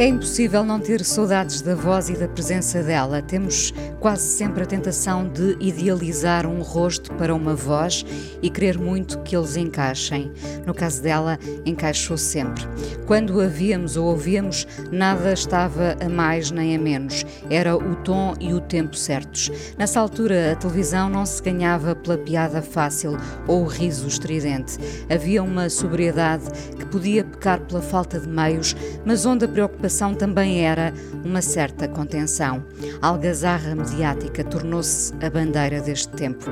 É impossível não ter saudades da voz e da presença dela. Temos quase sempre a tentação de idealizar um rosto para uma voz e querer muito que eles encaixem. No caso dela, encaixou sempre. Quando a víamos ou ouvíamos, nada estava a mais nem a menos. Era o tom e o tempo certos. Nessa altura, a televisão não se ganhava pela piada fácil ou o riso estridente. Havia uma sobriedade que podia pecar pela falta de meios, mas onde a preocupação também era uma certa contenção. A algazarra mediática tornou-se a bandeira deste tempo.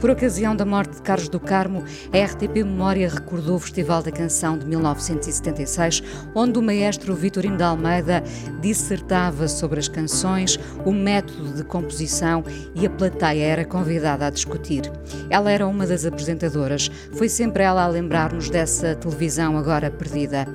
Por ocasião da morte de Carlos do Carmo, a RTP Memória recordou o Festival da Canção de 1976, onde o maestro Vitorino de Almeida dissertava sobre as canções, o método de composição e a plateia era convidada a discutir. Ela era uma das apresentadoras, foi sempre ela a lembrar-nos dessa televisão agora perdida.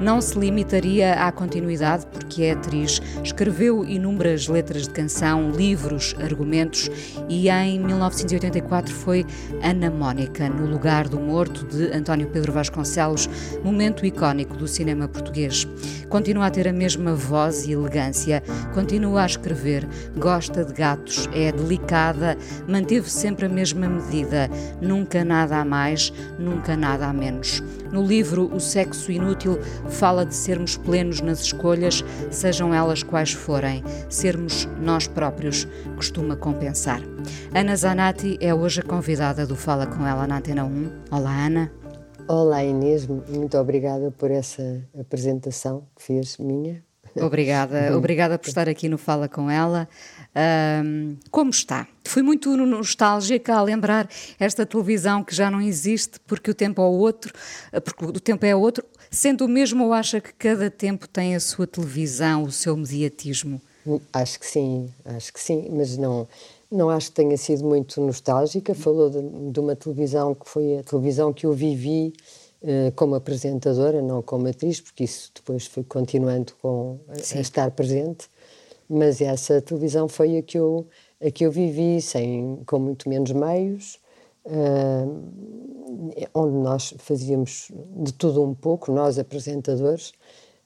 Não se limitaria à continuidade porque é atriz, escreveu inúmeras letras de canção, livros, argumentos e em 1984 foi Ana Mónica, no lugar do morto de António Pedro Vasconcelos, momento icónico do cinema português. Continua a ter a mesma voz e elegância, continua a escrever, gosta de gatos, é delicada, manteve sempre a mesma medida, nunca nada a mais, nunca nada a menos. No livro O Sexo Inútil fala de sermos plenos nas escolhas, sejam elas quais forem. Sermos nós próprios costuma compensar. Ana Zanatti é hoje a convidada do Fala Com Ela na Antena 1. Olá, Ana. Olá, Inês. Muito obrigada por essa apresentação que fez minha. Obrigada, obrigada por estar aqui no Fala Com Ela. Um, como está? Fui muito nostálgica a lembrar esta televisão que já não existe porque o tempo é outro, porque o tempo é outro, sendo o mesmo ou acha que cada tempo tem a sua televisão, o seu mediatismo? Acho que sim, acho que sim, mas não, não acho que tenha sido muito nostálgica. Falou de, de uma televisão que foi a televisão que eu vivi uh, como apresentadora, não como atriz, porque isso depois foi continuando com a, a estar presente mas essa televisão foi a que eu, a que eu vivi, sem, com muito menos meios, uh, onde nós fazíamos de tudo um pouco, nós apresentadores,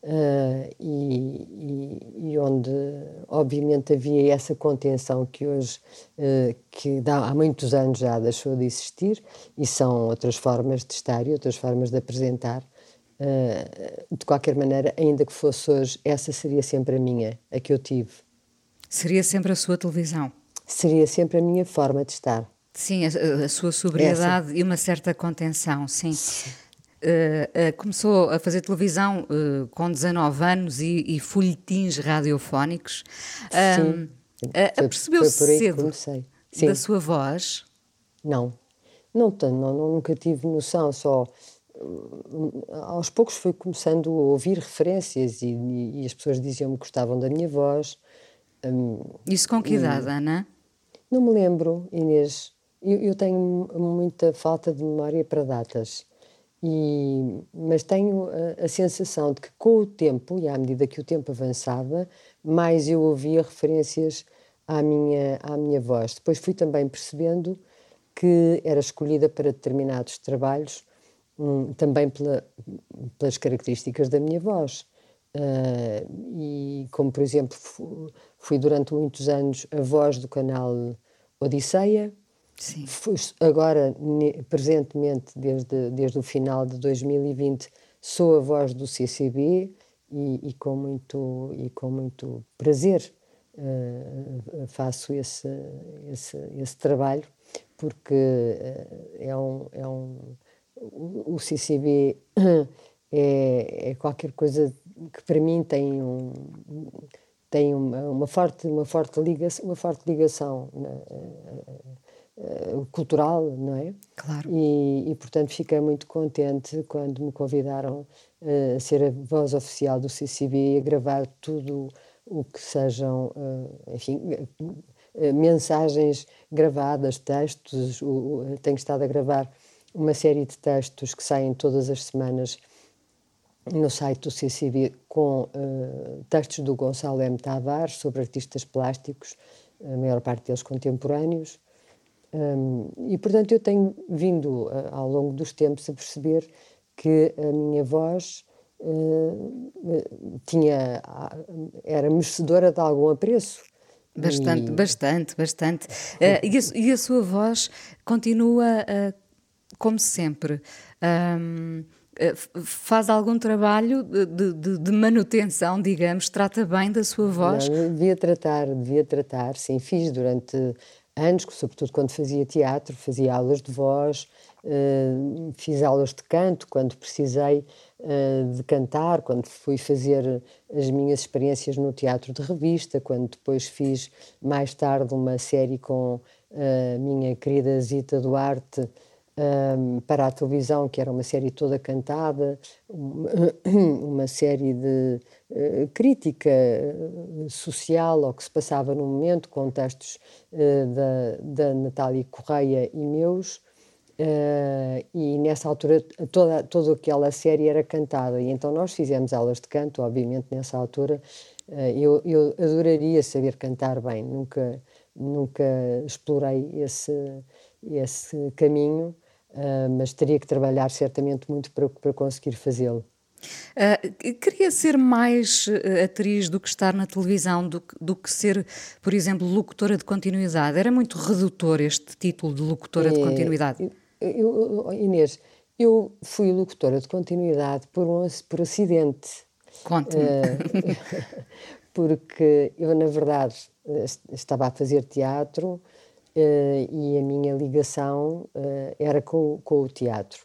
uh, e, e, e, onde obviamente havia essa contenção que hoje, uh, que dá, há muitos anos já deixou de existir, e são outras formas de estar e outras formas de apresentar, de qualquer maneira, ainda que fosse hoje, essa seria sempre a minha, a que eu tive. Seria sempre a sua televisão? Seria sempre a minha forma de estar. Sim, a, a sua sobriedade essa. e uma certa contenção, sim. sim. Uh, uh, começou a fazer televisão uh, com 19 anos e, e folhetins radiofónicos. Sim. Apercebeu-se cedo da sua voz? Não. Não, tenho, não, nunca tive noção, só aos poucos fui começando a ouvir referências e, e, e as pessoas diziam-me que gostavam da minha voz. Um, Isso com que idade, Ana? Não me lembro, Inês. Eu, eu, tenho muita falta de memória para datas. E, mas tenho a, a, sensação de que com o tempo, e à medida que o tempo avançava, mais eu ouvia referências à minha, à minha voz. Depois fui também percebendo que era escolhida para determinados trabalhos um, também pela, pelas características da minha voz. Uh, e como, por exemplo, fui durante muitos anos a voz do canal Odisseia. Sim. Agora, presentemente, desde, desde o final de 2020, sou a voz do CCB e, e com, muito, e com muito prazer uh, faço esse, esse, esse trabalho, porque uh, é um, é um o, CCB é, é, qualquer coisa que para mim tem um, tem uma, uma, forte, uma, forte ligação, uma forte ligação uh, cultural, não é? Claro. E, e, portanto, fiquei muito contente quando me convidaram a ser a voz oficial do CCB e a gravar tudo o que sejam, enfim, mensagens gravadas, textos. Tenho estado a gravar uma série de textos que saem todas as semanas no site do CCB com uh, textos do Gonçalo M. Tavares sobre artistas plásticos, a maior parte deles contemporâneos. Um, e, portanto, eu tenho vindo uh, ao longo dos tempos a perceber que a minha voz uh, tinha, era merecedora de algum apreço. Bastante, e... bastante, bastante. e, a, e, a, sua voz continua como sempre. Um, faz algum trabalho de, de, de, manutenção, digamos, trata bem da sua voz? Não, devia tratar, devia tratar, sim, fiz durante anos, sobretudo quando fazia teatro, fazia aulas de voz, uh, fiz aulas de canto quando precisei uh, de cantar, quando fui fazer as minhas experiências no teatro de revista, quando depois fiz mais tarde uma série com a minha querida Zita Duarte, um, para a televisão, que era uma série toda cantada, uma, uma série de uh, crítica eh, social ao que se passava no momento, com textos uh, da, da Natália Correia e meus. Uh, e nessa altura toda, toda aquela série era cantada e então nós fizemos aulas de canto, obviamente nessa altura eu, eu adoraria saber cantar bem, nunca, nunca explorei esse, esse caminho, Uh, mas teria que trabalhar certamente muito para, para conseguir fazê-lo. Uh, queria ser mais uh, atriz do que estar na televisão, do que, do que ser, por exemplo, locutora de continuidade. Era muito redutor este título de locutora é, de continuidade. Eu, eu, Inês, eu fui locutora de continuidade por, um, por acidente. Conte-me. Uh, porque eu, na verdade, estava a fazer teatro e a minha ligação uh, era com, com, o teatro.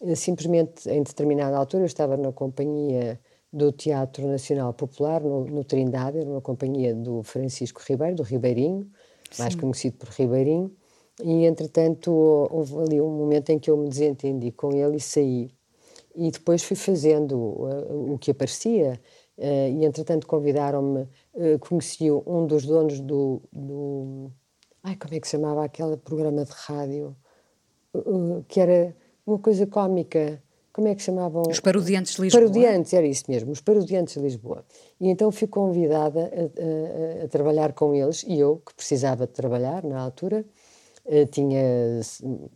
Uh, simplesmente, em determinada altura, eu estava na companhia do Teatro Nacional Popular, no, no Trindade, era uma companhia do Francisco Ribeiro, do Ribeirinho, Sim. mais conhecido por Ribeirinho, e entretanto houve ali um momento em que eu me desentendi com ele e saí. E depois fui fazendo uh, o que aparecia, uh, e entretanto convidaram-me, uh, conheci um dos donos do, do, Ai, como é que chamava aquele programa de rádio? Uh, que era uma coisa cómica. Como é que chamavam? Os Parodiantes de Lisboa. Parodiantes, era isso mesmo, os Parodiantes de Lisboa. E então fui convidada a, a, a trabalhar com eles, e eu, que precisava de trabalhar na altura, eh, tinha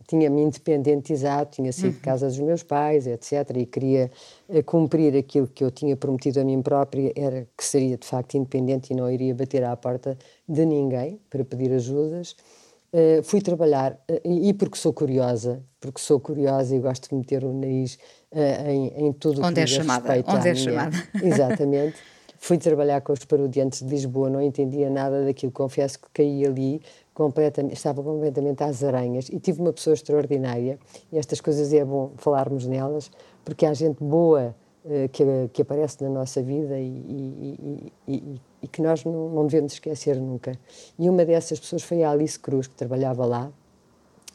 tinha-me independentizado, tinha saído uhum. de casa dos meus pais, etc. E queria eh, cumprir aquilo que eu tinha prometido a mim própria, era que seria de facto independente e não iria bater à porta de ninguém para pedir ajudas. Uh, fui trabalhar, uh, e porque sou curiosa, porque sou curiosa e gosto de meter o nariz uh, em, em tudo o que é chamada, Onde é chamada. Exatamente. Fui trabalhar com os parodiantes de Lisboa, não entendia nada daquilo, confesso que caí ali completamente, estava completamente às aranhas e tive uma pessoa extraordinária e estas coisas é bom falarmos nelas porque há gente boa uh, que, que aparece na nossa vida e, e, e, e que nós não, não, devemos esquecer nunca. E uma dessas pessoas foi a Alice Cruz, que trabalhava lá,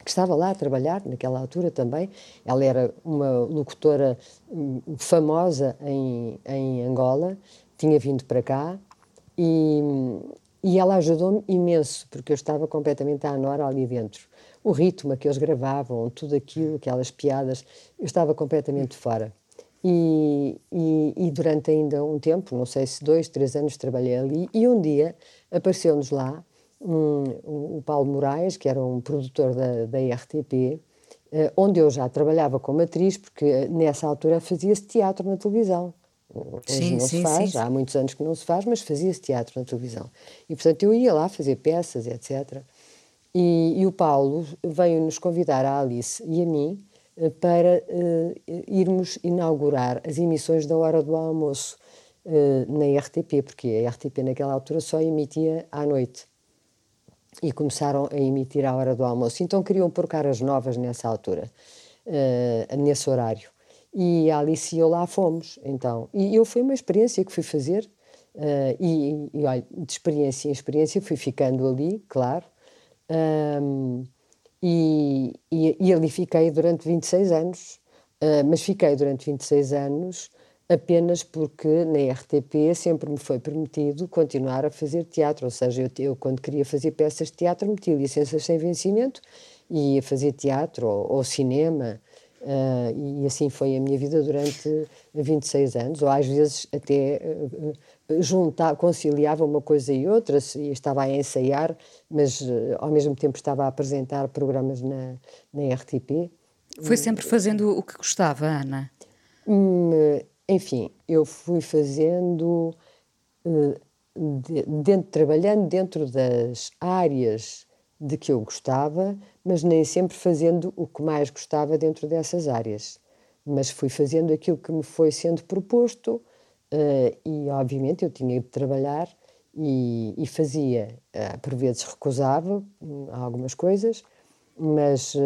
que estava lá a trabalhar naquela altura também. Ela era uma locutora hum, famosa em, em Angola, tinha vindo para cá e, e ela ajudou-me imenso, porque eu estava completamente à nora ali dentro. O ritmo que eles gravavam, tudo aquilo, aquelas piadas, eu estava completamente fora. E, e, e, durante ainda um tempo, não sei se dois, três anos, trabalhei ali. E um dia apareceu-nos lá um, o Paulo Moraes, que era um produtor da, da RTP, eh, onde eu já trabalhava como atriz, porque nessa altura fazia-se teatro na televisão. Hoje sim, não sim, se faz, sim. há muitos anos que não se faz, mas fazia-se teatro na televisão. E, portanto, eu ia lá fazer peças, etc. E, e o Paulo veio-nos convidar a Alice e a mim eh, para uh, irmos inaugurar as emissões da Hora do Almoço uh, na RTP, porque a RTP naquela altura só emitia à noite. E começaram a emitir à hora do almoço. Então queriam pôr caras novas nessa altura, uh, nesse horário. E a Alice e eu lá fomos, então. E eu foi uma experiência que fui fazer, Uh, e, e, olha, de experiência em experiência fui ficando ali, claro, um, e, e, e, ali fiquei durante 26 anos, uh, mas fiquei durante 26 anos apenas porque na RTP sempre me foi permitido continuar a fazer teatro, ou seja, eu, eu quando queria fazer peças de teatro metia licenças sem vencimento e ia fazer teatro ou, ou cinema, uh, e assim foi a minha vida durante 26 anos, ou às vezes até uh, juntar, conciliava uma coisa e outra, e estava a ensaiar, mas uh, ao mesmo tempo estava a apresentar programas na, na RTP. Foi sempre fazendo o que gostava, Ana? Hum, enfim, eu fui fazendo, dentro, trabalhando dentro das áreas de que eu gostava, mas nem sempre fazendo o que mais gostava dentro dessas áreas. Mas fui fazendo aquilo que me foi sendo proposto uh, e, obviamente, eu tinha de trabalhar e, e fazia. Uh, por vezes recusava hum, algumas coisas, mas, uh,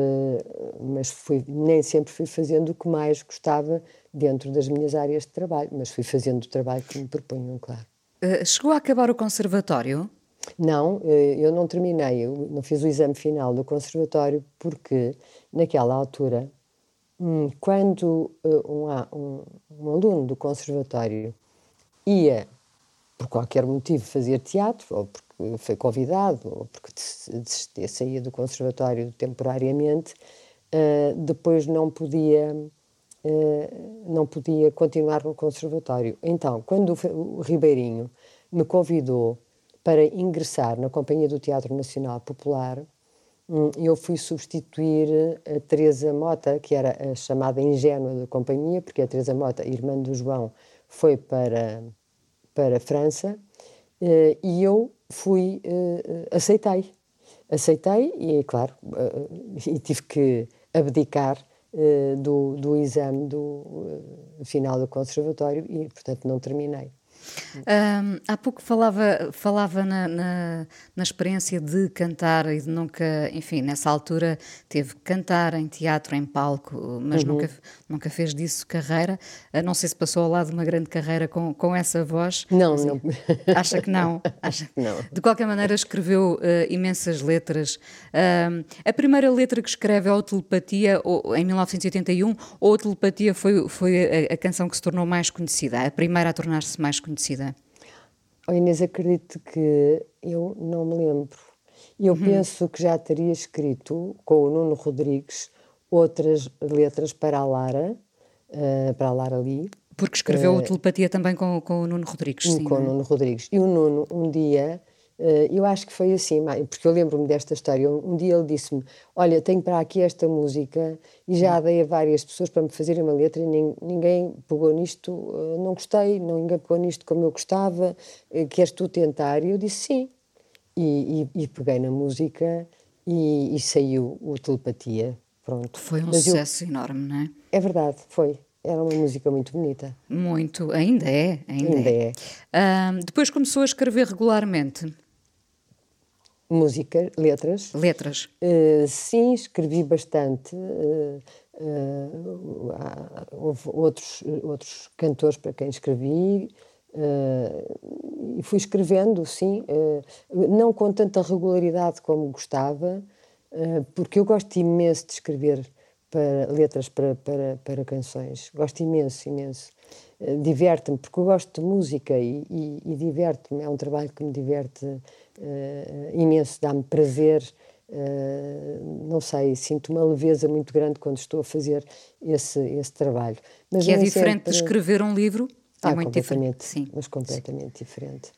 mas fui, nem sempre fui fazendo o que mais gostava dentro das minhas áreas de trabalho, mas fui fazendo o trabalho que me propunham, claro. chegou a acabar o conservatório? Não, eh, eu não terminei, eu não fiz o exame final do conservatório porque, naquela altura, hum, quando eh, um, um, um aluno do conservatório ia, por qualquer motivo, fazer teatro, ou porque foi convidado, ou porque saía do conservatório temporariamente, uh, depois não podia, não podia continuar no conservatório. Então, quando o Ribeirinho me convidou para ingressar na Companhia do Teatro Nacional Popular, hum, eu fui substituir a Teresa Mota, que era a chamada ingênua da companhia, porque a Teresa Mota, irmã do João, foi para, para a França, eh, e eu fui, eh, aceitei. Aceitei e, claro, eh, e tive que abdicar do, do exame do final do conservatório e, portanto, não terminei. Um, há pouco falava, falava na, na, na, experiência de cantar e de nunca, enfim, nessa altura teve que cantar em teatro, em palco, mas uhum. nunca, nunca fez disso carreira. Uh, não sei se passou ao lado de uma grande carreira com, com essa voz. Não, não. Acha que não? Acha... não. De qualquer maneira, escreveu uh, imensas letras. Uh, a primeira letra que escreve é o Telepatia, ou, em 1981, ou a Telepatia foi, foi a, a canção que se tornou mais conhecida, a primeira a tornar-se mais conhecida? Conhecida? Oh Inês, acredito que eu não me lembro. Eu uhum. penso que já teria escrito com o Nuno Rodrigues outras letras para a Lara, uh, para a Lara Lee. Porque escreveu uh, Telepatia também com, com o Nuno Rodrigues, sim. Com o é? Nuno Rodrigues. E o Nuno, um dia, eu acho que foi assim, porque eu lembro-me desta história. Um, dia ele disse-me: Olha, tenho para aqui esta música e já dei a várias pessoas para me fazerem uma letra e ninguém pegou nisto, uh, não gostei, não, ninguém pegou nisto como eu gostava. Uh, queres tu tentar? E eu disse sim. E, e, e peguei na música e, e, saiu o Telepatia. Pronto. Foi um Mas sucesso eu, enorme, não é? É verdade, foi. Era uma música muito bonita. Muito, ainda é. Ainda, ainda é. é. depois começou a escrever regularmente música, letras. Letras. Uh, sim, escrevi bastante. Uh, uh, houve outros, outros cantores para quem escrevi. e fui escrevendo, sim, não com tanta regularidade como gostava, porque eu gosto imenso de escrever para letras para, para, para canções. Gosto imenso, imenso. diverte-me, porque eu gosto de música e, e, e diverte-me. É um trabalho que me diverte uh, imenso, dá-me prazer. Uh, não sei, sinto uma leveza muito grande quando estou a fazer esse, esse trabalho. Mas que é diferente sempre... de escrever um livro? É ah, muito completamente, diferente. Sim. Mas completamente sim. diferente.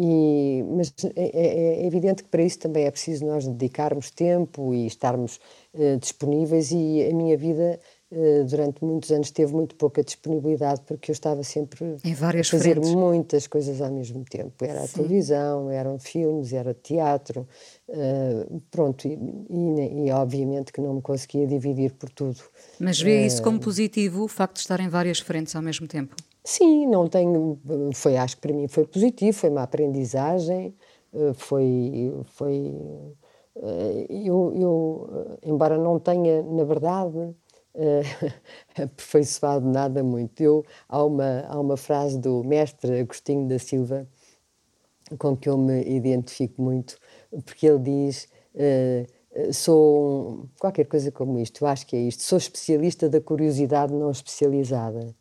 E, mas é, é, é, evidente que para isso também é preciso nós dedicarmos tempo e estarmos uh, disponíveis e a minha vida eh, durante muitos anos teve muito pouca disponibilidade porque eu estava sempre a fazer frentes. muitas coisas ao mesmo tempo. Era Sim. a televisão, eram filmes, era teatro, uh, pronto, e, e, e, obviamente que não me conseguia dividir por tudo. Mas vê uh, isso como positivo, o facto de estar em várias frentes ao mesmo tempo? Sim, não tenho, foi, acho que para mim foi positivo, foi uma aprendizagem, foi, foi eu, eu, embora não tenha, na verdade, aperfeiçoado nada muito. Eu, há, uma, há uma frase do mestre Agostinho da Silva com que eu me identifico muito, porque ele diz. Sou qualquer coisa como isto, eu acho que é isto. Sou especialista da curiosidade não especializada.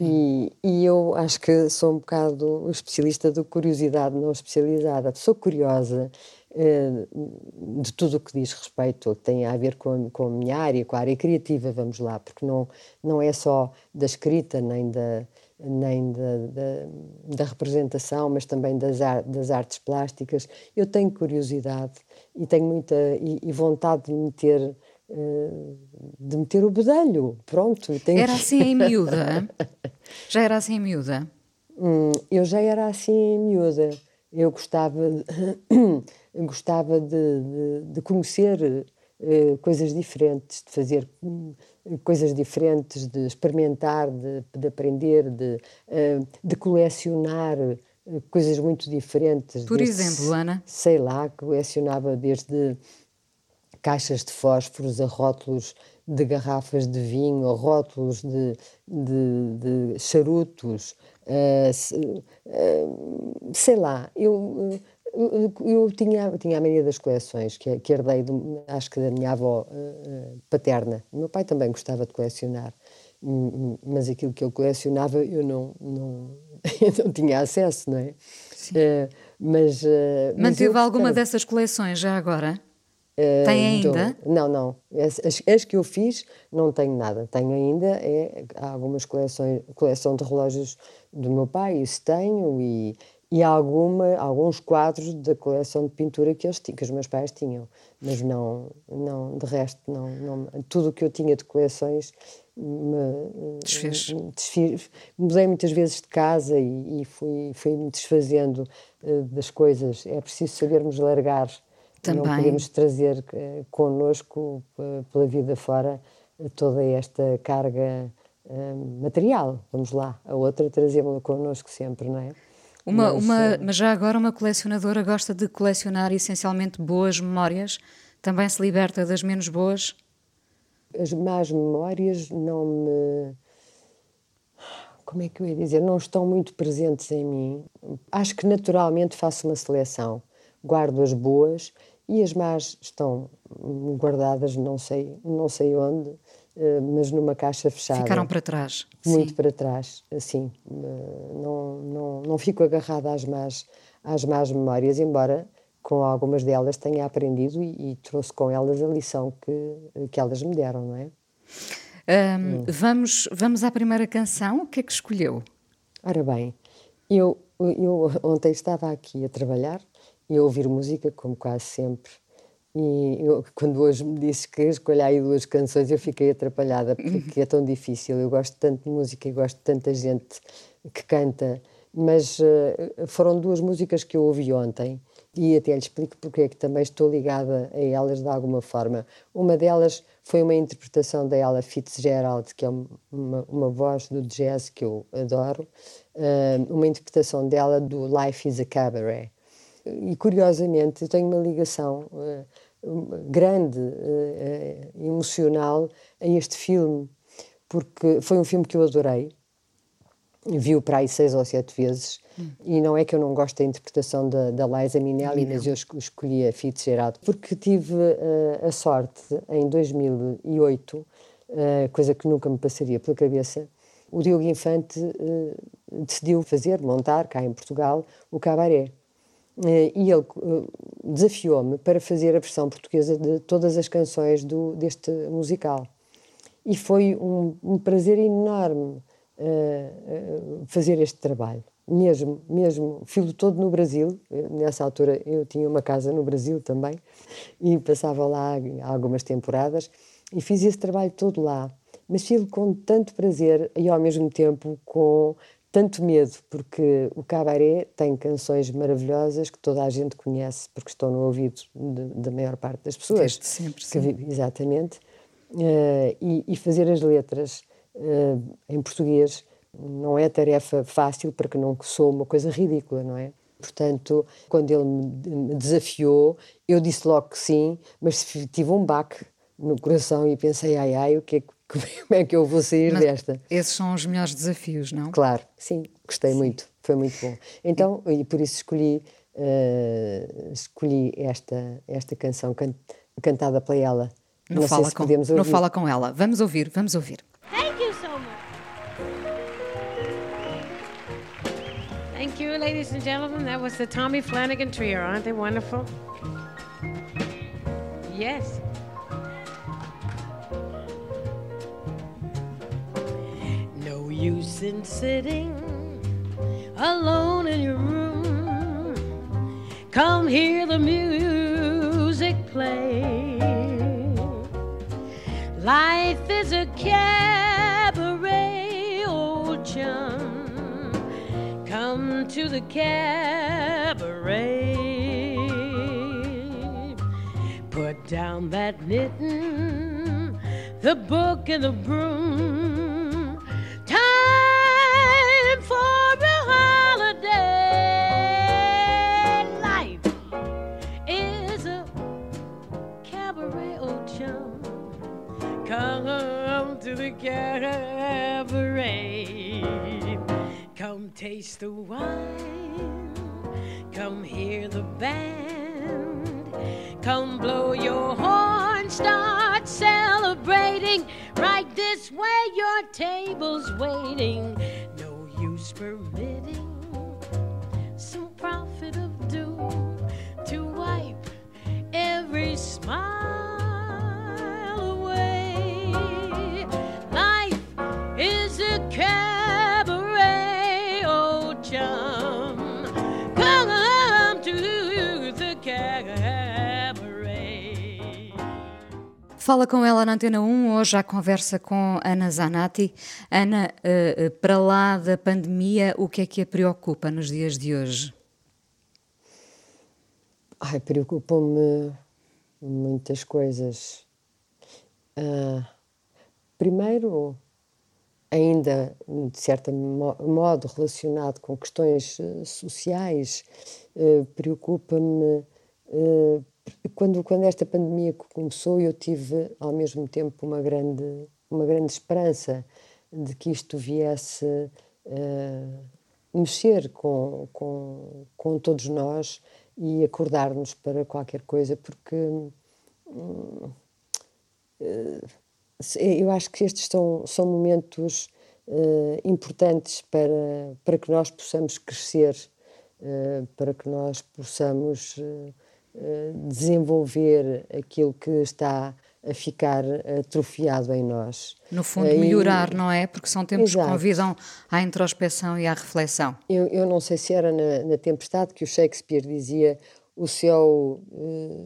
E, e, eu acho que sou um bocado especialista da curiosidade não especializada. Sou curiosa eh, de tudo o que diz respeito, que tem a ver com, com a minha área, com a área criativa, vamos lá, porque não, não é só da escrita nem da, nem da, da, da representação, mas também das, ar, das artes plásticas. Eu tenho curiosidade e tenho muita e, e vontade de meter eh, de meter o bedelho, pronto. Tenho... Era assim em miúda? já era assim em miúda? Hum, eu já era assim em miúda. Eu gostava, gostava de, de, de conhecer uh, coisas diferentes, de fazer uh, coisas diferentes, de experimentar, de, de aprender, de, uh, de colecionar coisas muito diferentes. Por exemplo, Ana? Sei lá, colecionava desde caixas de fósforos a rótulos de garrafas de vinho, a rótulos de, de, de charutos, uh, uh, sei lá, eu, eu, eu, tinha, tinha a maioria das coleções que, que herdei, de, acho que da minha avó uh, paterna. O meu pai também gostava de colecionar, mas aquilo que ele colecionava eu não, não, eu não tinha acesso, não é? mas, Manteve mas alguma dessas coleções já agora? Tem então, ainda? não, não. As, as, que eu fiz não tenho nada. Tenho ainda é, algumas coleções, coleção de relógios do meu pai, isso tenho, e, e alguma, alguns quadros da coleção de pintura que, eles, que os meus pais tinham. Mas não, não de resto, não, não tudo o que eu tinha de coleções me desfez. desfiz. Mudei muitas vezes de casa e, e fui, fui me desfazendo uh, das coisas. É preciso sabermos largar também. Não podemos trazer uh, connosco, uh, pela vida fora, uh, toda esta carga material. Vamos lá. A outra trazemos-la connosco sempre, não é? Uma, mas, uma, mas já agora uma colecionadora gosta de colecionar essencialmente boas memórias? Também se liberta das menos boas? As más memórias não me. Como é que eu ia dizer? Não estão muito presentes em mim. Acho que naturalmente faço uma seleção guardo as boas e as más estão guardadas, não sei, não sei onde, eh, mas numa caixa fechada. Ficaram para trás. Muito sim. para trás, assim. Não, não, não fico agarrada às más, às más memórias, embora com algumas delas tenha aprendido e, e trouxe com elas a lição que, que elas me deram, não é? Um, hum. vamos, vamos à primeira canção. O que é que escolheu? Ora bem, eu, eu ontem estava aqui a trabalhar e a ouvir música, como quase sempre. E eu, quando hoje me disse que escolha aí duas canções, eu fiquei atrapalhada, porque é tão difícil. Eu gosto tanto de música e gosto de tanta gente que canta, mas uh, foram duas músicas que eu ouvi ontem e até lhe explico porque é que também estou ligada a elas de alguma forma. Uma delas foi uma interpretação da Ella Fitzgerald, que é uma, uma voz do jazz que eu adoro, uh, uma interpretação dela do Life is a Cabaret e curiosamente eu tenho uma ligação uh, grande, uh, emocional a este filme, porque foi um filme que eu adorei, vi-o para aí seis ou sete vezes, hum. e não é que eu não gosto da interpretação da, da Liza Minnelli, mas eu escolhi a Fitzgerald, porque tive uh, a sorte, em 2008, coisa que nunca me passaria pela cabeça, o Diogo Infante decidiu fazer, montar cá em Portugal, o Cabaré. Eh, e ele eh, desafiou-me para fazer a versão portuguesa de todas as canções do, deste musical. E foi um, um prazer enorme uh, fazer este trabalho. Mesmo, mesmo, filo todo no Brasil. Nessa altura eu tinha uma casa no Brasil também e passava lá algumas temporadas e fiz esse trabalho todo lá. Mas filo com tanto prazer e ao mesmo tempo com tanto medo, porque o cabaré tem canções maravilhosas que toda a gente conhece, porque estão no ouvido da maior parte das pessoas. Desde sempre, sim. Que, exatamente. Uh, e, e, fazer as letras uh, em português não é tarefa fácil, porque não sou uma coisa ridícula, não é? Portanto, quando ele me desafiou, eu disse logo que sim, mas tive um baque no coração e pensei, ai ai, o que é, como é que eu vou sair Mas desta? Esses são os melhores desafios, não? Claro, sim, gostei sim. muito, foi muito bom. Então, e por isso escolhi, uh, escolhi esta, esta canção can, cantada pela ela. Não, não fala com, não fala com ela. Vamos ouvir, vamos ouvir. Thank you so much. Thank you, ladies and gentlemen. That was the Tommy Flanagan Trio. Aren't they wonderful? Yes. Use in sitting alone in your room. Come hear the music play. Life is a cabaret, old chum. Come to the cabaret. Put down that knitting, the book and the broom. Holiday. Life is a cabaret, old chum. Come to the cabaret. Come taste the wine. Come hear the band. Come blow your horn. Start celebrating. Right this way, your table's waiting. No use permitting Fala com ela na Antena 1, hoje a conversa com Ana Zanatti. Ana, uh, uh, para lá da pandemia, o que é que a preocupa nos dias de hoje? Ai, preocupam-me muitas coisas. Uh, primeiro, ainda de certo modo relacionado com questões uh, sociais, uh, preocupa-me quando, quando esta pandemia começou, eu tive ao mesmo tempo uma grande, uma grande esperança de que isto viesse mexer com, com, com todos nós e acordar-nos para qualquer coisa, porque hum, eu acho que estes são, são momentos uh, importantes para, para que nós possamos crescer, uh, para que nós possamos uh, desenvolver aquilo que está a ficar atrofiado em nós. No fundo, melhorar, e, não é? Porque são tempos exato. que convidam à introspeção e à reflexão. Eu, eu não sei se era na, na Tempestade que o Shakespeare dizia o céu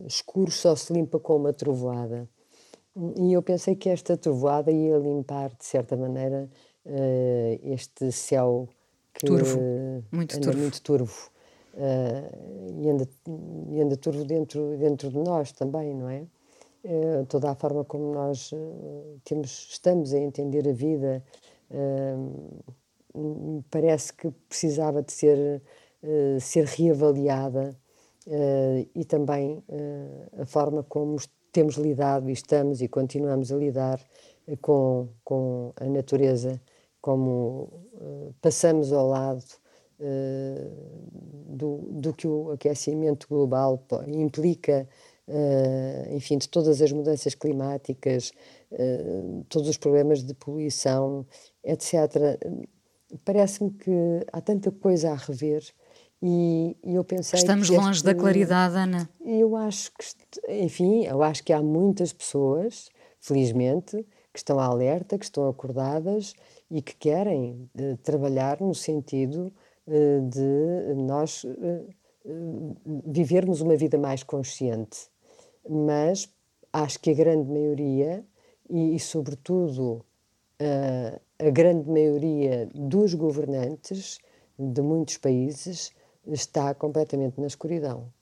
escuro só se limpa com uma trovoada. E eu pensei que esta trovoada ia limpar, de certa maneira, uh, este céu que turvo. muito anda turvo. muito turvo. Uh, e, anda, e anda turvo dentro, dentro de nós também, não é? Uh, toda a forma como nós temos, estamos a entender a vida parece que precisava de ser, ser reavaliada e também a forma como temos lidado e estamos e continuamos a lidar com, com a natureza, como uh, passamos ao lado uh, do, do que o aquecimento global implica, uh, enfim, de todas as mudanças climáticas, todos os problemas de poluição, etc. Parece-me que há tanta coisa a rever e, e eu pensei Estamos longe este, da claridade, Ana. Eu acho que, enfim, eu acho que há muitas pessoas, felizmente, que estão alerta, que estão acordadas e que querem trabalhar no sentido de nós uh, vivermos uma vida mais consciente. Mas acho que a grande maioria, e, e sobretudo a grande maioria dos governantes de muitos países, está completamente na escuridão.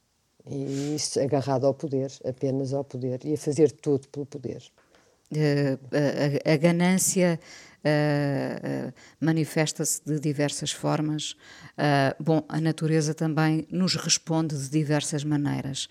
E isso agarrado ao poder, apenas ao poder, e a fazer tudo pelo poder. Uh, a, a, ganância uh, uh, manifesta-se de diversas formas. bom, a natureza também nos responde de diversas maneiras.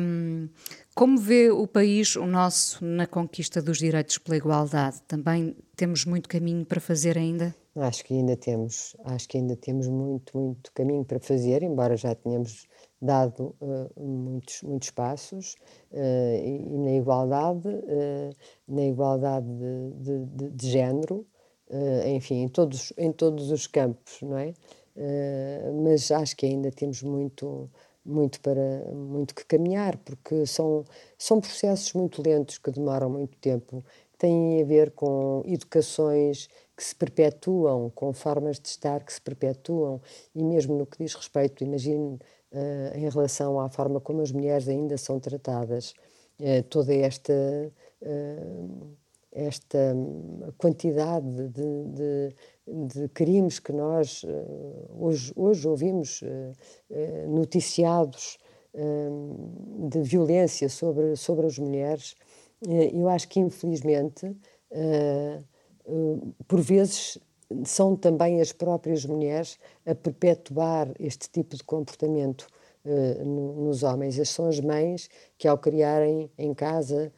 Um, Como vê o país, o nosso, na conquista dos direitos pela igualdade? Também temos muito caminho para fazer ainda? Acho que ainda temos, acho que ainda temos muito, muito caminho para fazer, embora já tenhamos dado uh, muitos, muitos passos uh, e, e, na igualdade, uh, na igualdade de, de, de, de género, enfim, em todos, em todos os campos, não é? mas acho que ainda temos muito, muito para muito que caminhar porque são são processos muito lentos que demoram muito tempo têm a ver com educações que se perpetuam com formas de estar que se perpetuam. E mesmo no que diz respeito imagino uh, em relação à forma como as mulheres ainda são tratadas uh, toda esta uh, esta quantidade de, de, de crimes que nós hoje, hoje ouvimos noticiados de violência sobre, sobre as mulheres, eu acho que infelizmente, por vezes, são também as próprias mulheres a perpetuar este tipo de comportamento no, nos homens. São as mães que, ao criarem em casa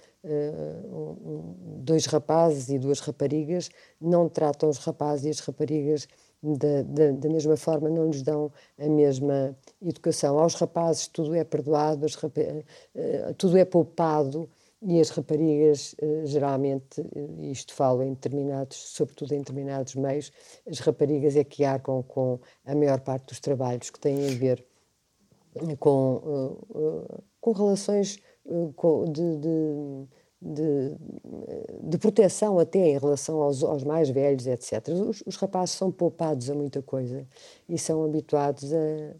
dois rapazes e duas raparigas, não tratam os rapazes e as raparigas da, da, da, mesma forma, não lhes dão a mesma educação. Aos rapazes tudo é perdoado, uh, tudo é poupado e as raparigas, eh, geralmente, eh, isto falo em determinados, sobretudo em determinados meios, as raparigas é que arcam com a maior parte dos trabalhos que têm a ver com, eh, com relações de, de, de, de, proteção até em relação aos, aos mais velhos, etc. Os, os rapazes são poupados a muita coisa e são habituados a,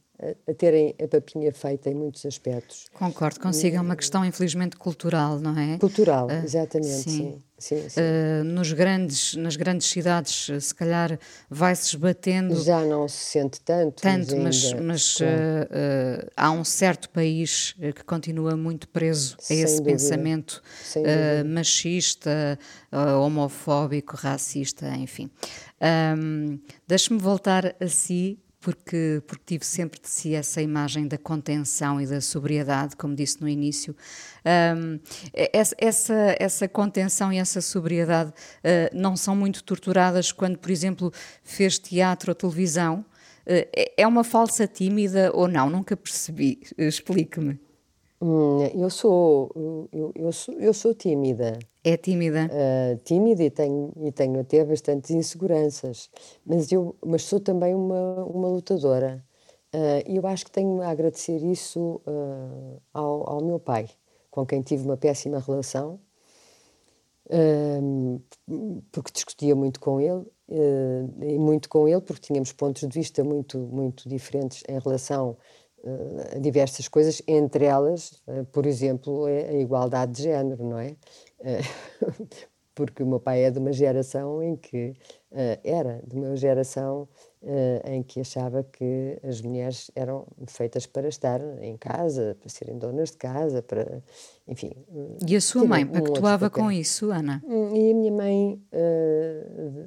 a, terem a papinha feita em muitos aspectos. Concordo consigo, é uma questão infelizmente cultural, não é? Cultural, uh, exatamente, sim. sim, sim, sim. Uh, nos grandes, nas grandes cidades, se calhar vai-se esbatendo... Já não se sente tanto. Tanto, mas, ainda, mas claro. uh, há um certo país que continua muito preso a esse dúvida. pensamento machista, homofóbico, racista, enfim. Um, Deixe-me voltar a si porque, porque tive sempre de si essa imagem da contenção e da sobriedade, como disse no início. Um, essa, essa contenção e essa sobriedade uh, não são muito torturadas quando, por exemplo, fez teatro ou televisão? Uh, é uma falsa tímida ou não? Nunca percebi. Explique-me. Hum, eu sou, eu, eu, sou, eu sou tímida. É tímida? Uh, tímida e tenho, e tenho até bastantes inseguranças, mas, eu, mas sou também uma, uma lutadora. Uh, e eu acho que tenho a agradecer isso uh, ao, ao meu pai, com quem tive uma péssima relação, porque discutia muito com ele, e muito com ele, porque tínhamos pontos de vista muito, muito diferentes em relação a diversas coisas, entre elas, por exemplo, a igualdade de género, não é? porque o meu pai é de uma geração em que era de uma geração em que achava que as mulheres eram feitas para estar em casa, para serem donas de casa, para, enfim. E a sua mãe pactuava um com isso, Ana? Hum, e a minha mãe,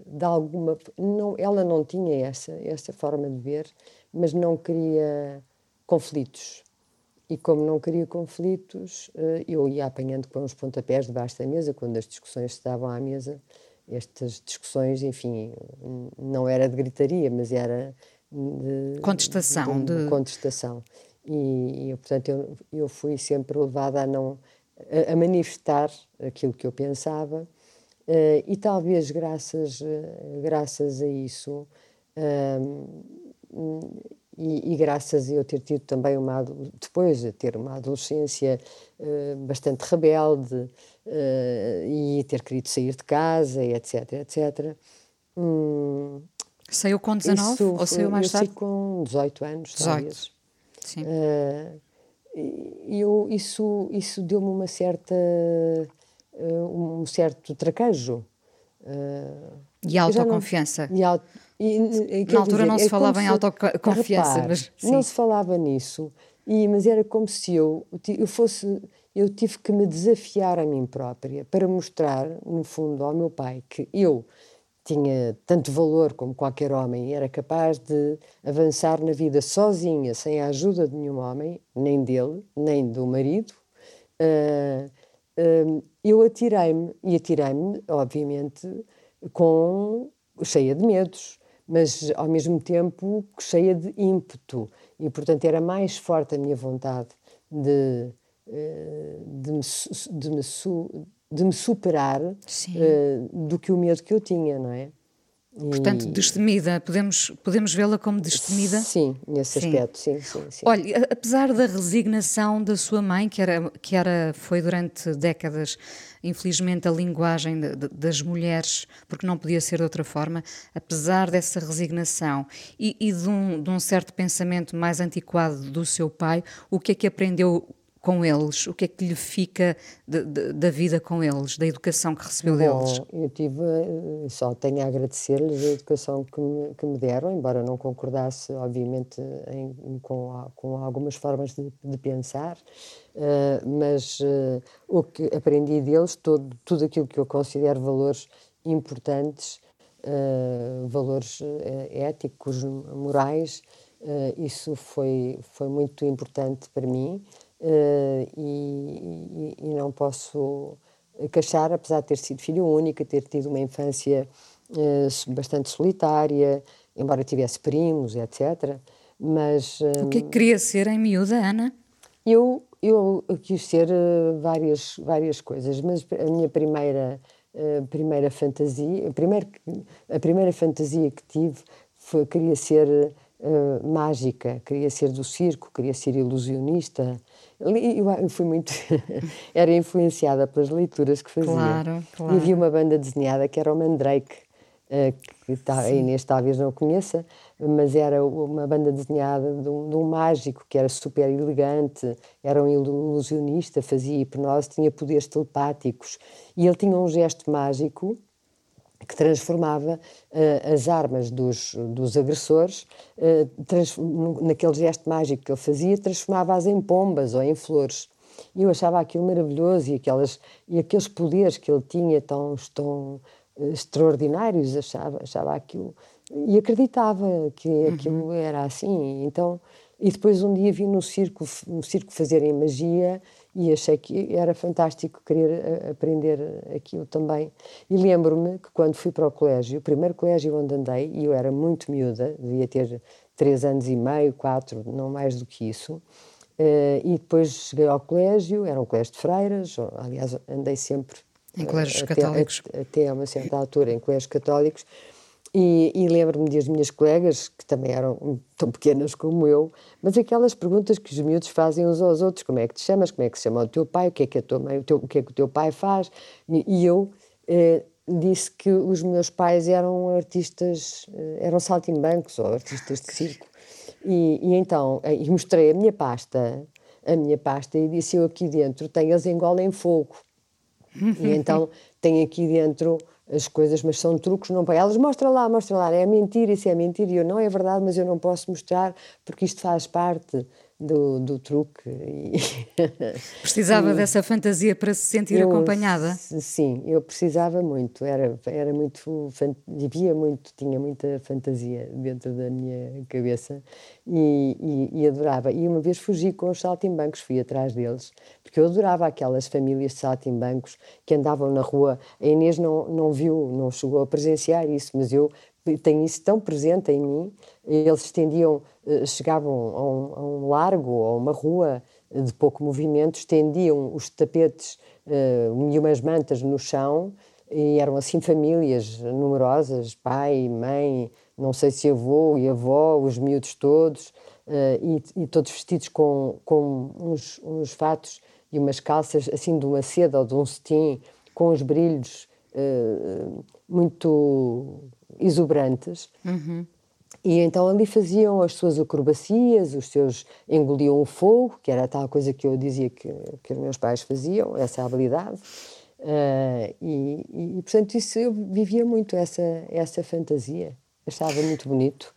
de alguma, não, ela não tinha essa essa forma de ver, mas não queria conflitos. E como não queria conflitos, eh, eu ia apanhando com os pontapés debaixo da mesa, quando as discussões estavam à mesa. Estas discussões, enfim, não era de gritaria, mas era de contestação. De, de contestação. E, e, portanto, eu, eu fui sempre levada a não a, a manifestar aquilo que eu pensava. Uh, e talvez graças, uh, graças a isso, uh, e, e, graças a eu ter tido também uma depois de ter uma adolescência uh, bastante rebelde uh, e ter querido sair de casa e etc etc hum, saiu com 19 isso, ou saiu mais eu tarde? com 18 anos 18 talvez. sim uh, eu isso isso deu-me uma certa um certo traquejo e autoconfiança. E auto, e, Na altura dizer, não se falava em autoconfiança, repare, mas sim. não se falava nisso. E, mas era como se eu, eu fosse, eu tive que me desafiar a mim própria para mostrar, no fundo, ao meu pai que eu tinha tanto valor como qualquer homem e era capaz de avançar na vida sozinha, sem a ajuda de nenhum homem, nem dele, nem do marido, Uh, uh, eu atirei-me, e atirei-me, obviamente, com cheia de medos, mas ao mesmo tempo cheia de ímpeto. E, portanto, era mais forte a minha vontade de, uh, de, me, de, me, de me superar do que o medo que eu tinha, não é? Portanto, destemida, podemos, podemos vê-la como destemida? Sim, nesse sim. aspecto, sim, sim, sim. Olha, apesar da resignação da sua mãe, que era, que era foi durante décadas, infelizmente, a linguagem de, de, das mulheres, porque não podia ser de outra forma, apesar dessa resignação e, e de, um, de um certo pensamento mais antiquado do seu pai, o que é que aprendeu com eles? O que é que lhe fica de, de, da vida com eles, da educação que recebeu Bom, deles? Eu tive, eh, só tenho a agradecer-lhes a educação que me, que me, deram, embora não concordasse, obviamente, em, com, com algumas formas de, de pensar, uh, mas uh, o que aprendi deles, todo, tudo aquilo que eu considero valores importantes, uh, valores éticos, morais, isso foi, foi muito importante para mim. Uh, e, e, não posso queixar, apesar de ter sido filho único, ter tido uma infância uh, bastante solitária, embora tivesse primos, etc. Mas o que é que queria ser em miúda, Ana? Eu eu quis ser várias várias coisas, mas a minha primeira primeira fantasia, a primeira, a primeira fantasia que tive foi queria ser mágica, queria ser do circo, queria ser ilusionista. Eu fui muito. era influenciada pelas leituras que fazia. Claro, claro. E havia uma banda desenhada que era o Mandrake, eh, que tá, a Inês talvez não conheça, mas era uma banda desenhada de um, de um, mágico que era super elegante, era um ilusionista, fazia hipnose, tinha poderes telepáticos. E ele tinha um gesto mágico que transformava uh, as armas dos, dos agressores, uh, naquele gesto mágico que ele fazia, transformava-as em pombas ou em flores. E eu achava aquilo maravilhoso e, aquelas, e aqueles poderes que ele tinha tão, tão uh, extraordinários, achava, achava aquilo. E acreditava que uhum. aquilo era assim. Então, e depois um dia vi no circo, no circo fazerem magia e achei que era fantástico querer eh, aprender aquilo também. E lembro-me que quando fui para o colégio, o primeiro colégio onde andei, e eu era muito miúda, devia ter três anos e meio, quatro, não mais do que isso, Uh, e depois cheguei ao colégio, era um colégio de freiras, aliás, andei sempre. Em colégios católicos? Até, até a uma certa altura, em colégios católicos, e, e lembro-me das minhas colegas, que também eram tão pequenas como eu, mas aquelas perguntas que os miúdos fazem uns aos outros: como é que te chamas, como é que se chama o teu pai, o que é que a tua mãe, o, teu, o que é que o teu pai faz. E, e eu eh, disse que os meus pais eram artistas, eh, eram saltimbancos ou artistas de circo. E, e então, eh, e mostrei a minha pasta, a minha pasta, e disse: eu aqui dentro tenho as engolem fogo. e então tem aqui dentro as coisas, mas são truques, não para elas. Mostra lá, mostra lá, é mentira, isso é mentira. E eu, não é verdade, mas eu não posso mostrar porque isto faz parte do, do truque. Precisava e, dessa fantasia para se sentir eu, acompanhada? Sim, eu precisava muito, era, era muito, vivia muito, tinha muita fantasia dentro da minha cabeça e, e, e, adorava. E uma vez fugi com os saltimbancos, fui atrás deles, porque eu adorava aquelas famílias de saltimbancos que andavam na rua. A Inês não, não viu, não chegou a presenciar isso, mas eu tenho isso tão presente em mim. Eles estendiam, eh, chegavam a um, a um largo ou a uma rua de pouco movimento, estendiam os tapetes uh, e umas mantas no chão e eram assim famílias numerosas, pai, mãe, não sei se avô e avó, os miúdos todos, uh, e, e, todos vestidos com, com uns, uns fatos e umas calças assim de uma seda ou de um cetim com os brilhos uh, muito exuberantes. Uhum. E então ali faziam as suas acrobacias, os seus engoliam o fogo, que era a tal coisa que eu dizia que, que os meus pais faziam, essa habilidade. Uh, e, e, portanto, isso eu vivia muito, essa, essa fantasia. Achava muito bonito.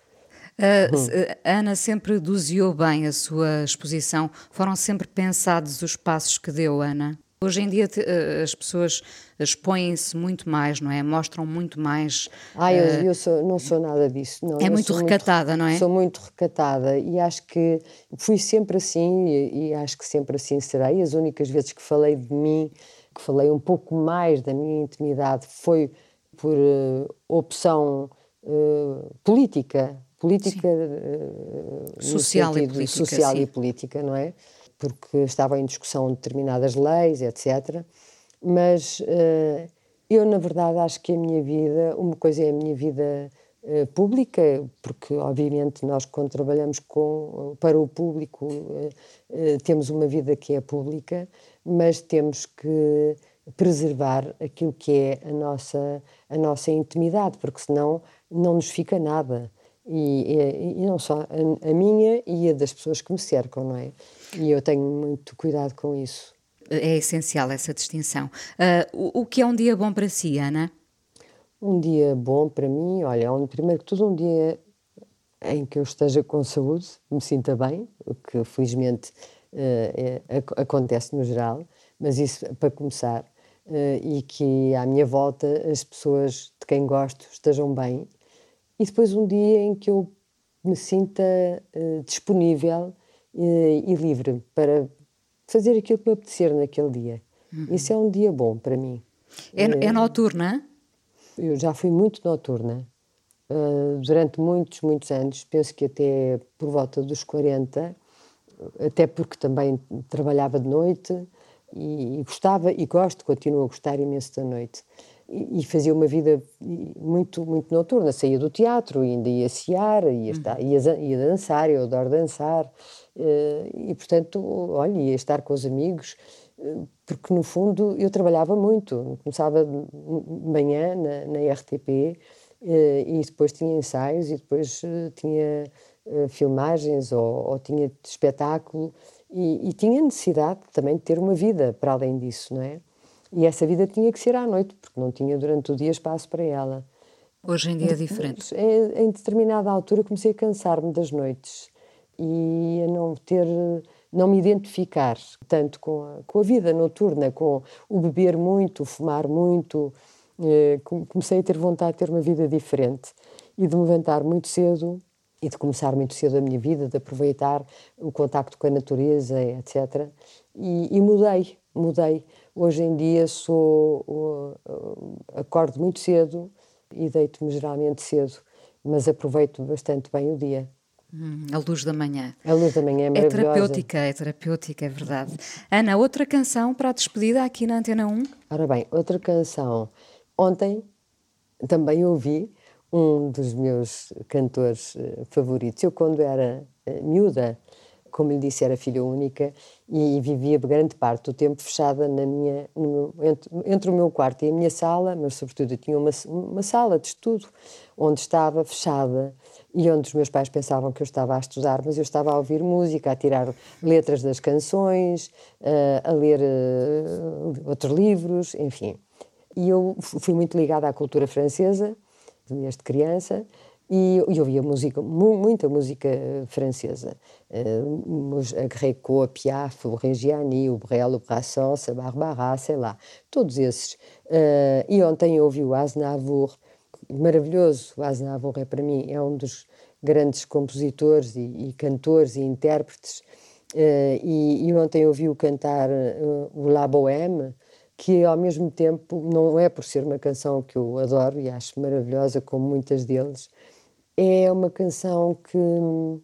Uh, Ana sempre doseou bem a sua exposição. Foram sempre pensados os passos que deu, Ana? Hoje em dia eh, as pessoas expõem-se muito mais, não é? Mostram muito mais. Ah, eu, uh, eu sou, não sou nada disso. Não, é muito recatada, muito, não é? Sou muito recatada e acho que fui sempre assim e, e, acho que sempre assim serei. As únicas vezes que falei de mim, que falei um pouco mais da minha intimidade, foi por uh, opção uh, política, política social, e política, social e política, não é? Porque estavam em discussão determinadas leis, etc mas uh, eu, na verdade, acho que a minha vida, uma coisa é a minha vida uh, pública, porque, obviamente, nós, quando trabalhamos com, para o público, uh, temos uma vida que é pública, mas temos que preservar aquilo que é a nossa, a nossa intimidade, porque senão não nos fica nada. E, e, e não só a, a minha e a das pessoas que me cercam, não é? E eu tenho muito cuidado com isso é essencial essa distinção. Uh, o, o, que é um dia bom para si, Ana? Um dia bom para mim, olha, um, primeiro que tudo um dia em que eu esteja com saúde, me sinta bem, o que felizmente uh, é, acontece no geral, mas isso para começar, uh, e que à minha volta as pessoas de quem gosto estejam bem, e depois um dia em que eu me sinta uh, disponível e livre para fazer aquilo que me apetecer naquele dia. Uhum. Isso é um dia bom para mim. É, é, é noturna? Eu já fui muito noturna. Uh, durante muitos, muitos anos, penso que até por volta dos 40, até porque também trabalhava de noite e, e gostava e gosto, continuo a gostar imenso da noite. E, e, fazia uma vida muito, muito noturna. Saía do teatro, ainda ia sear, ia, uhum. estar, ia, ia dançar, eu adoro dançar. Eh, e, portanto, olha, ia estar com os amigos, eh, porque no fundo eu trabalhava muito. Começava de manhã na, na RTP eh, e depois tinha ensaios e depois tinha filmagens ou, ou tinha espetáculo e, e, tinha necessidade também de ter uma vida para além disso, não é? E essa vida tinha que ser à noite, porque não tinha durante o dia espaço para ela. Hoje em dia é diferente. Em, em determinada altura comecei a cansar-me das noites e a não ter não me identificar tanto com a, com a vida noturna, com o beber muito, o fumar muito. Eh, comecei a ter vontade de ter uma vida diferente e de me levantar muito cedo e de começar muito cedo a minha vida, de aproveitar o contacto com a natureza, etc. E, e mudei, mudei. Hoje em dia sou acordo muito cedo e deito-me geralmente cedo, mas aproveito bastante bem o dia. Hum, a luz da manhã. A luz da manhã é maravilhosa. É terapêutica, é terapêutica, é verdade. Ana, outra canção para a despedida aqui na Antena 1? Ora bem, outra canção. Ontem também ouvi um dos meus cantores eh, favoritos. Eu, quando era eh, miúda, como lhe disse, era filha única e vivia grande parte do tempo fechada na minha, no, entre, entre, o meu quarto e a minha sala, mas sobretudo eu tinha uma, uma sala de estudo onde estava fechada e onde os meus pais pensavam que eu estava a estudar, mas eu estava a ouvir música, a tirar letras das canções, uh, a ler uh, outros livros, enfim. E eu fui muito ligada à cultura francesa, desde criança, e eu ouvia música, muita música francesa. Uh, a Greco, a Piaf, o Reggiani, o Brel, o Brassens, a Barbara, sei lá, todos esses. Uh, e ontem ouvi o Aznavour, maravilhoso. O Aznavour é para mim é um dos grandes compositores e, e cantores e intérpretes. Uh, e, e, ontem ouvi-o cantar o La Bohème, que ao mesmo tempo não é por ser uma canção que eu adoro e acho maravilhosa, como muitas deles, é uma canção que hum,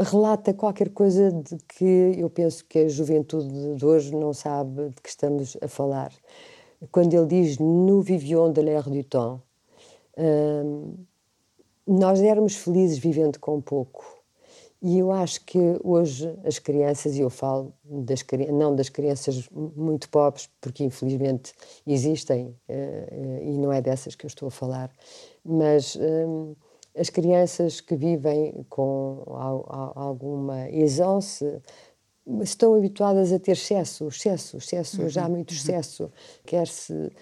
relata qualquer coisa de que eu penso que a juventude de hoje não sabe de que estamos a falar. Quando ele diz Nous vivions de l'air du temps, Hum, nós éramos felizes vivendo com pouco. E eu acho que hoje as crianças, e eu falo das, não das crianças muito pobres, porque infelizmente existem, uh, e não é dessas que eu estou a falar, mas um, as crianças que vivem com alguma exauce estão habituadas a ter excesso, excesso, excesso, uhum. já muito uhum. excesso, quer-se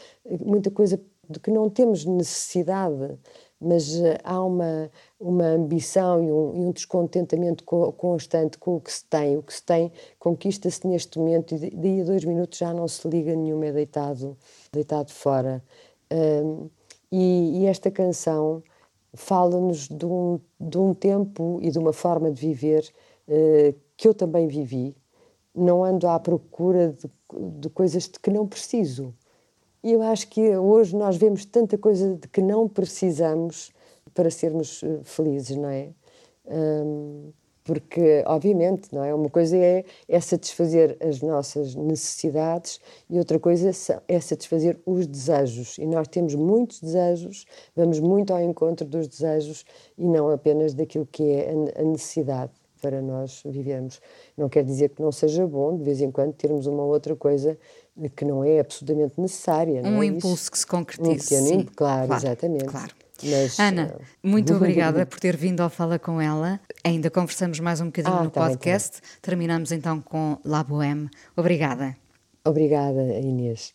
muita coisa de que não temos necessidade mas uh, há uma, uma ambição e um, e um descontentamento co constante com o que se tem. O que se tem conquista-se neste momento e daí a dois minutos já não se liga nenhuma, é deitado, deitado fora. Um, e, e, esta canção fala-nos de um, de um tempo e de uma forma de viver uh, que eu também vivi. Não ando à procura de, de coisas de que não preciso. E eu acho que hoje nós vemos tanta coisa de que não precisamos para sermos eh, felizes, não é? Um, porque, obviamente, não é? Uma coisa é, é satisfazer as nossas necessidades e outra coisa é satisfazer os desejos. E nós temos muitos desejos, vamos muito ao encontro dos desejos e não apenas daquilo que é a necessidade para nós vivermos. Não quer dizer que não seja bom, de vez em quando, termos uma outra coisa que não é absolutamente necessária. Um é impulso isso? que se concretize. Um pequeno, claro, claro, exatamente. Claro. Mas, Ana, uh, muito obrigada por ter vindo ao Fala com ela. Ainda conversamos mais um bocadinho ah, no tá podcast. Bem, tá Terminamos então com La Bohème. Obrigada. Obrigada, Inês.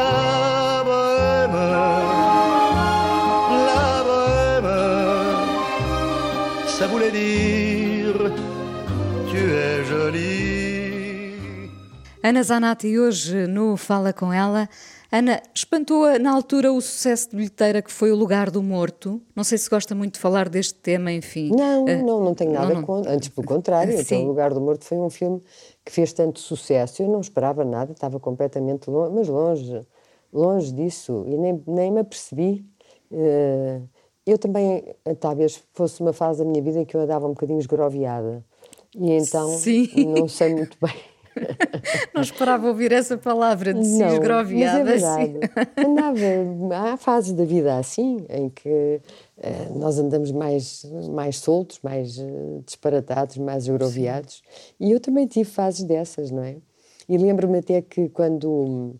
Ana Zanatti hoje no Fala Com Ela. Ana, espantou-a na altura o sucesso de bilheteira que foi O Lugar do Morto? Não sei se gosta muito de falar deste tema, enfim. Não, uh, não, não tenho nada não, contra. Antes, pelo contrário. Então, o Lugar do Morto foi um filme que fez tanto sucesso. Eu não esperava nada, estava completamente longe, mas longe, longe disso. E nem, nem me apercebi. Uh, eu também, talvez fosse uma fase da minha vida em que eu andava um bocadinho esgroviada. E então, Sim. não sei muito bem Não esperava ouvir essa palavra de si esgroviada. Mas é verdade. Andava, há fases da vida assim, em que uh, nós andamos mais, mais soltos, mais uh, disparatados, mais esgroviados. E eu também tive fases dessas, não é? E lembro-me até que quando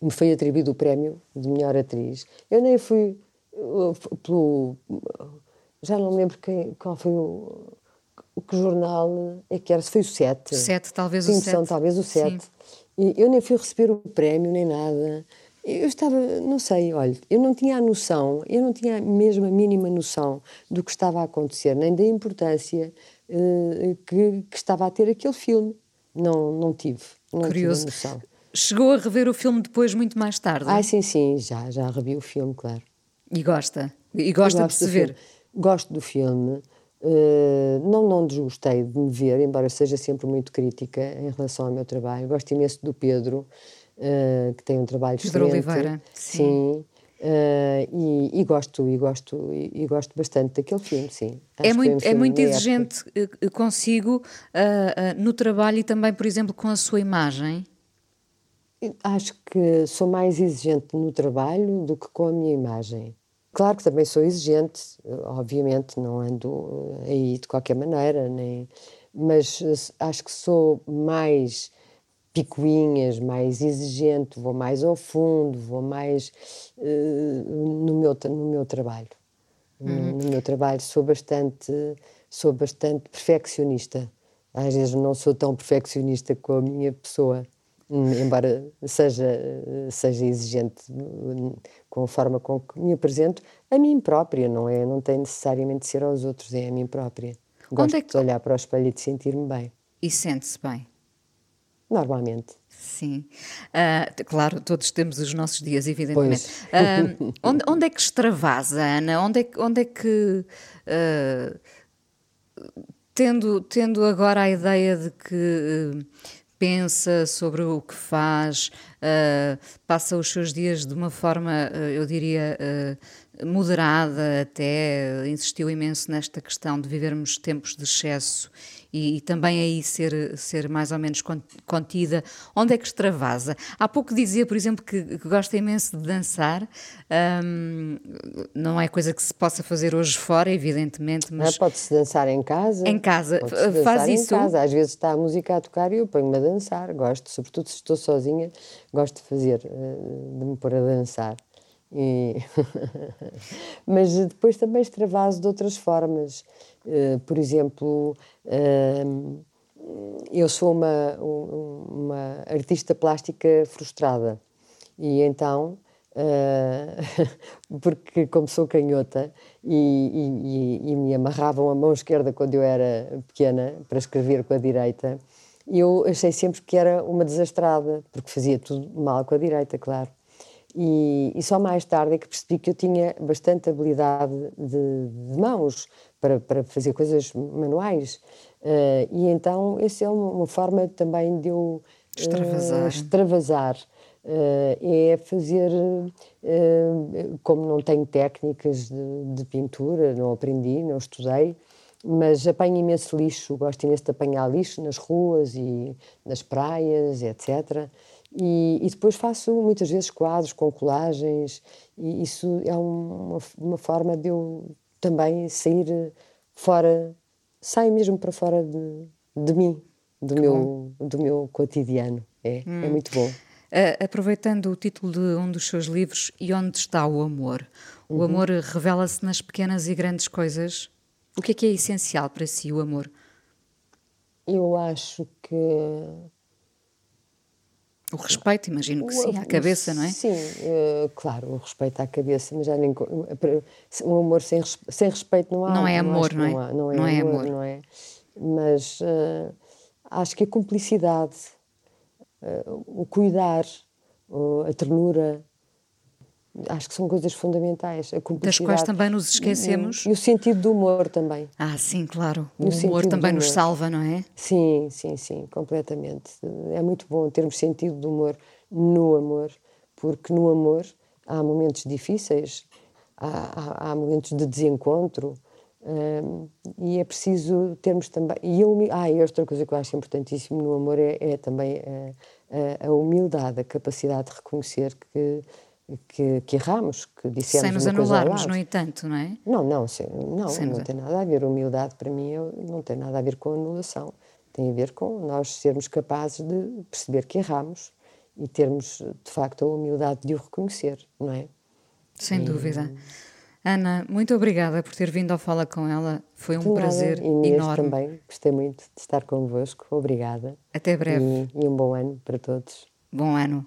me foi atribuído o prémio de melhor atriz, eu nem fui uh, pelo. Já não lembro quem, qual foi o que jornal é que era? Foi o 7. O 7, talvez Sim, o 7. talvez o 7. E eu nem fui receber o prémio, nem nada. Eu estava, não sei, olha, eu não tinha a noção, eu não tinha mesmo a mínima noção do que estava a acontecer, nem da importância uh, que, que, estava a ter aquele filme. Não, não tive, não Curioso. tive noção. Chegou a rever o filme depois, muito mais tarde? Ah, sim, sim, já, já revi o filme, claro. E gosta? E gosta de se ver? Gosto do filme. Uh, não, não desgostei de me ver, embora seja sempre muito crítica em relação ao meu trabalho. Gosto imenso do Pedro, uh, que tem um trabalho Pedro excelente. Oliveira, sim. sim. Uh, e, e, gosto e gosto e, e, gosto bastante daquele filme, sim. Acho é muito, um é muito exigente época. consigo no trabalho e também, por exemplo, com a sua imagem. Acho que sou mais exigente no trabalho do que com a minha imagem. Claro que também sou exigente, obviamente, não ando aí de qualquer maneira, nem, mas acho que sou mais picuinhas, mais exigente, vou mais ao fundo, vou mais uh, no, meu, no meu trabalho. Uhum. No meu trabalho sou bastante, sou bastante perfeccionista. Às vezes não sou tão perfeccionista com a minha pessoa, embora seja, seja exigente com a forma com que me apresento, a mim própria, não é? Não tem necessariamente de ser aos outros, é a mim própria. Gosto é que... de olhar para o espelho e de sentir-me bem. E sente-se bem? Normalmente. Sim. Uh, claro, todos temos os nossos dias, evidentemente. Uh, onde, onde, é que extravasa, Ana? Onde é, onde é que. Uh, tendo, tendo agora a ideia de que pensa sobre o que faz, passa os seus dias de uma forma, eu diria, moderada até, insistiu imenso nesta questão de vivermos tempos de excesso e, e, também aí ser, ser mais ou menos contida. Onde é que extravasa? Há pouco dizia, por exemplo, que, que gosta imenso de dançar. Um, não é coisa que se possa fazer hoje fora, evidentemente, mas... Pode-se dançar em casa. Em casa. Faz isso? Casa. Às vezes está a música a tocar e eu ponho-me a dançar. Gosto, sobretudo se estou sozinha, gosto de fazer, eh, de me pôr a dançar. E... Mas depois também extravaso de outras formas. Uh, por exemplo, uh, eu sou uma, uma artista plástica frustrada e então, uh, porque como sou canhota e, e, e, me amarravam a mão esquerda quando eu era pequena para escrever com a direita, eu achei sempre que era uma desastrada, porque fazia tudo mal com a direita, claro. E, e, só mais tarde é que percebi que eu tinha bastante habilidade de, de mãos para, para, fazer coisas manuais. Uh, e então, essa é uma, forma também de eu extravasar. Uh, extravasar. Uh, é fazer, como não tenho técnicas de, de, pintura, não aprendi, não estudei, mas apanho imenso lixo, gosto imenso de apanhar lixo nas ruas e nas praias, etc. E, e, depois faço muitas vezes quadros com colagens, e isso é uma, uma forma de eu também sair fora, sair mesmo para fora de, de mim, do meu, do meu cotidiano. É, é hum. é muito bom. Uh, aproveitando o título de um dos seus livros, E Onde Está o Amor? O uhum. amor revela-se nas pequenas e grandes coisas. O que é que é essencial para si, o amor? Eu acho que o respeito, imagino que sim, à cabeça, não é? Sim, uh, claro, o respeito à cabeça, mas já nem. Um amor sem, sem respeito não há. Não é amor, não, não, é? Não, é, não é amor, não é? Mas uh, acho que a cumplicidade, uh, o cuidar, a ternura, Acho que são coisas fundamentais. das quais também nos esquecemos. E, o sentido do humor também. Ah, sim, claro. O, o humor também nos salva, não é? Sim, sim, sim, completamente. É muito bom termos sentido do humor no amor, porque no amor há momentos difíceis, há, há, há momentos de desencontro. Hum, e é preciso termos também. E, eu, ah, e outra coisa que eu acho importantíssimo no amor é, é também a, a, a humildade, a capacidade de reconhecer que que, que erramos, que dissemos Sem nos anularmos, no entanto, não é? Não, não, sem, não, sem não tem nada a ver. Humildade, para mim, não tem nada a ver com anulação. Tem a ver com nós sermos capazes de perceber que erramos e termos, de facto, a humildade de o reconhecer, não é? Sem e, dúvida. Ana, muito obrigada por ter vindo ao Fala com ela. Foi um prazer Inês enorme. também. Gostei muito de estar convosco. Obrigada. Até breve. E, e um bom ano para todos. Bom ano.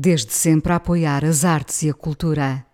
desde sempre a apoiar as artes e a cultura.